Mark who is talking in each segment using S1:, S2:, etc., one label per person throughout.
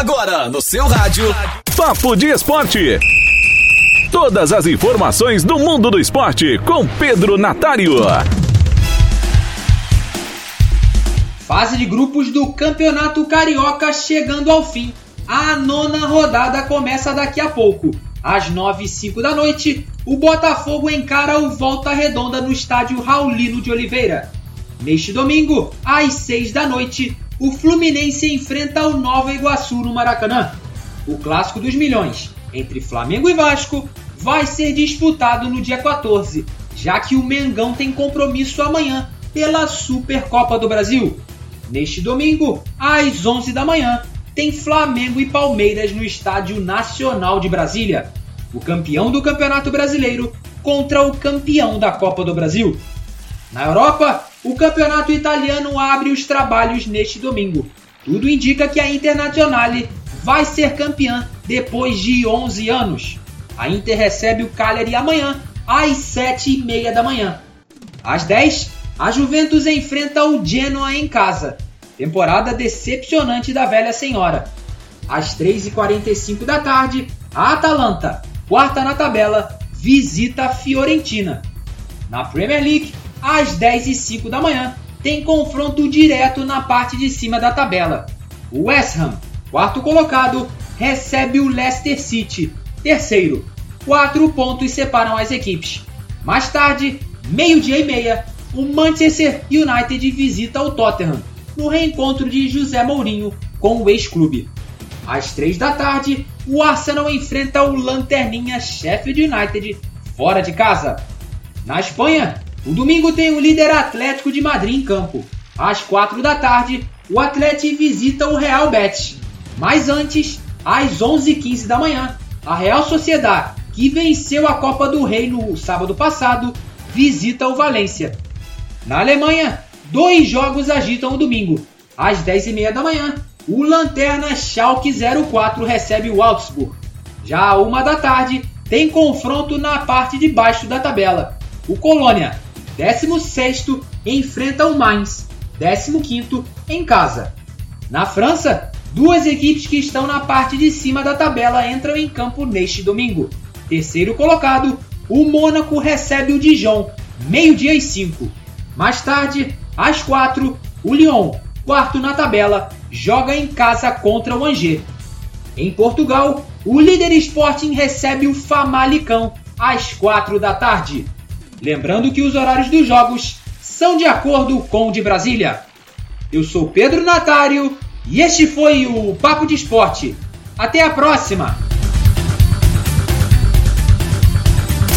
S1: Agora no seu rádio, Papo de Esporte. Todas as informações do mundo do esporte com Pedro Natário.
S2: Fase de grupos do Campeonato Carioca chegando ao fim. A nona rodada começa daqui a pouco. Às 9 e 05 da noite, o Botafogo encara o Volta Redonda no estádio Raulino de Oliveira. Neste domingo, às 6 da noite, o Fluminense enfrenta o Nova Iguaçu no Maracanã. O clássico dos milhões entre Flamengo e Vasco vai ser disputado no dia 14, já que o Mengão tem compromisso amanhã pela Supercopa do Brasil. Neste domingo, às 11 da manhã, tem Flamengo e Palmeiras no Estádio Nacional de Brasília. O campeão do Campeonato Brasileiro contra o campeão da Copa do Brasil. Na Europa, o campeonato italiano abre os trabalhos neste domingo. Tudo indica que a Internazionale vai ser campeã depois de 11 anos. A Inter recebe o Cagliari amanhã às 7h30 da manhã. Às 10 a Juventus enfrenta o Genoa em casa. Temporada decepcionante da velha senhora. Às 3h45 da tarde, a Atalanta, quarta na tabela, visita a Fiorentina. Na Premier League, às 10h05 da manhã, tem confronto direto na parte de cima da tabela. O West Ham, quarto colocado, recebe o Leicester City, terceiro. Quatro pontos separam as equipes. Mais tarde, meio-dia e meia, o Manchester United visita o Tottenham, no reencontro de José Mourinho com o ex-clube. Às três da tarde, o Arsenal enfrenta o Lanterninha Sheffield United fora de casa. Na Espanha, o domingo tem o líder Atlético de Madrid em campo. Às quatro da tarde, o Atlético visita o Real Betis. Mas antes, às 11h15 da manhã, a Real Sociedade, que venceu a Copa do Rei no sábado passado, visita o Valência. Na Alemanha, dois jogos agitam o domingo. Às 10h30 da manhã, o Lanterna Schalke 04 recebe o Augsburg. Já à uma da tarde, tem confronto na parte de baixo da tabela. O Colônia, 16 enfrenta o Mainz, 15 em casa. Na França, duas equipes que estão na parte de cima da tabela entram em campo neste domingo. Terceiro colocado, o Mônaco recebe o Dijon, meio-dia e 5. Mais tarde, às 4, o Lyon, quarto na tabela, joga em casa contra o Angers. Em Portugal, o líder Sporting recebe o Famalicão às 4 da tarde. Lembrando que os horários dos jogos são de acordo com o de Brasília. Eu sou Pedro Natário e este foi o Papo de Esporte. Até a próxima!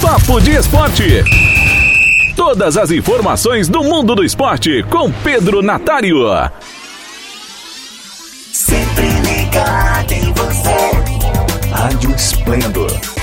S1: Papo de Esporte. Todas as informações do mundo do esporte com Pedro Natário.
S3: Sempre ligado em você.
S1: Rádio Esplendor.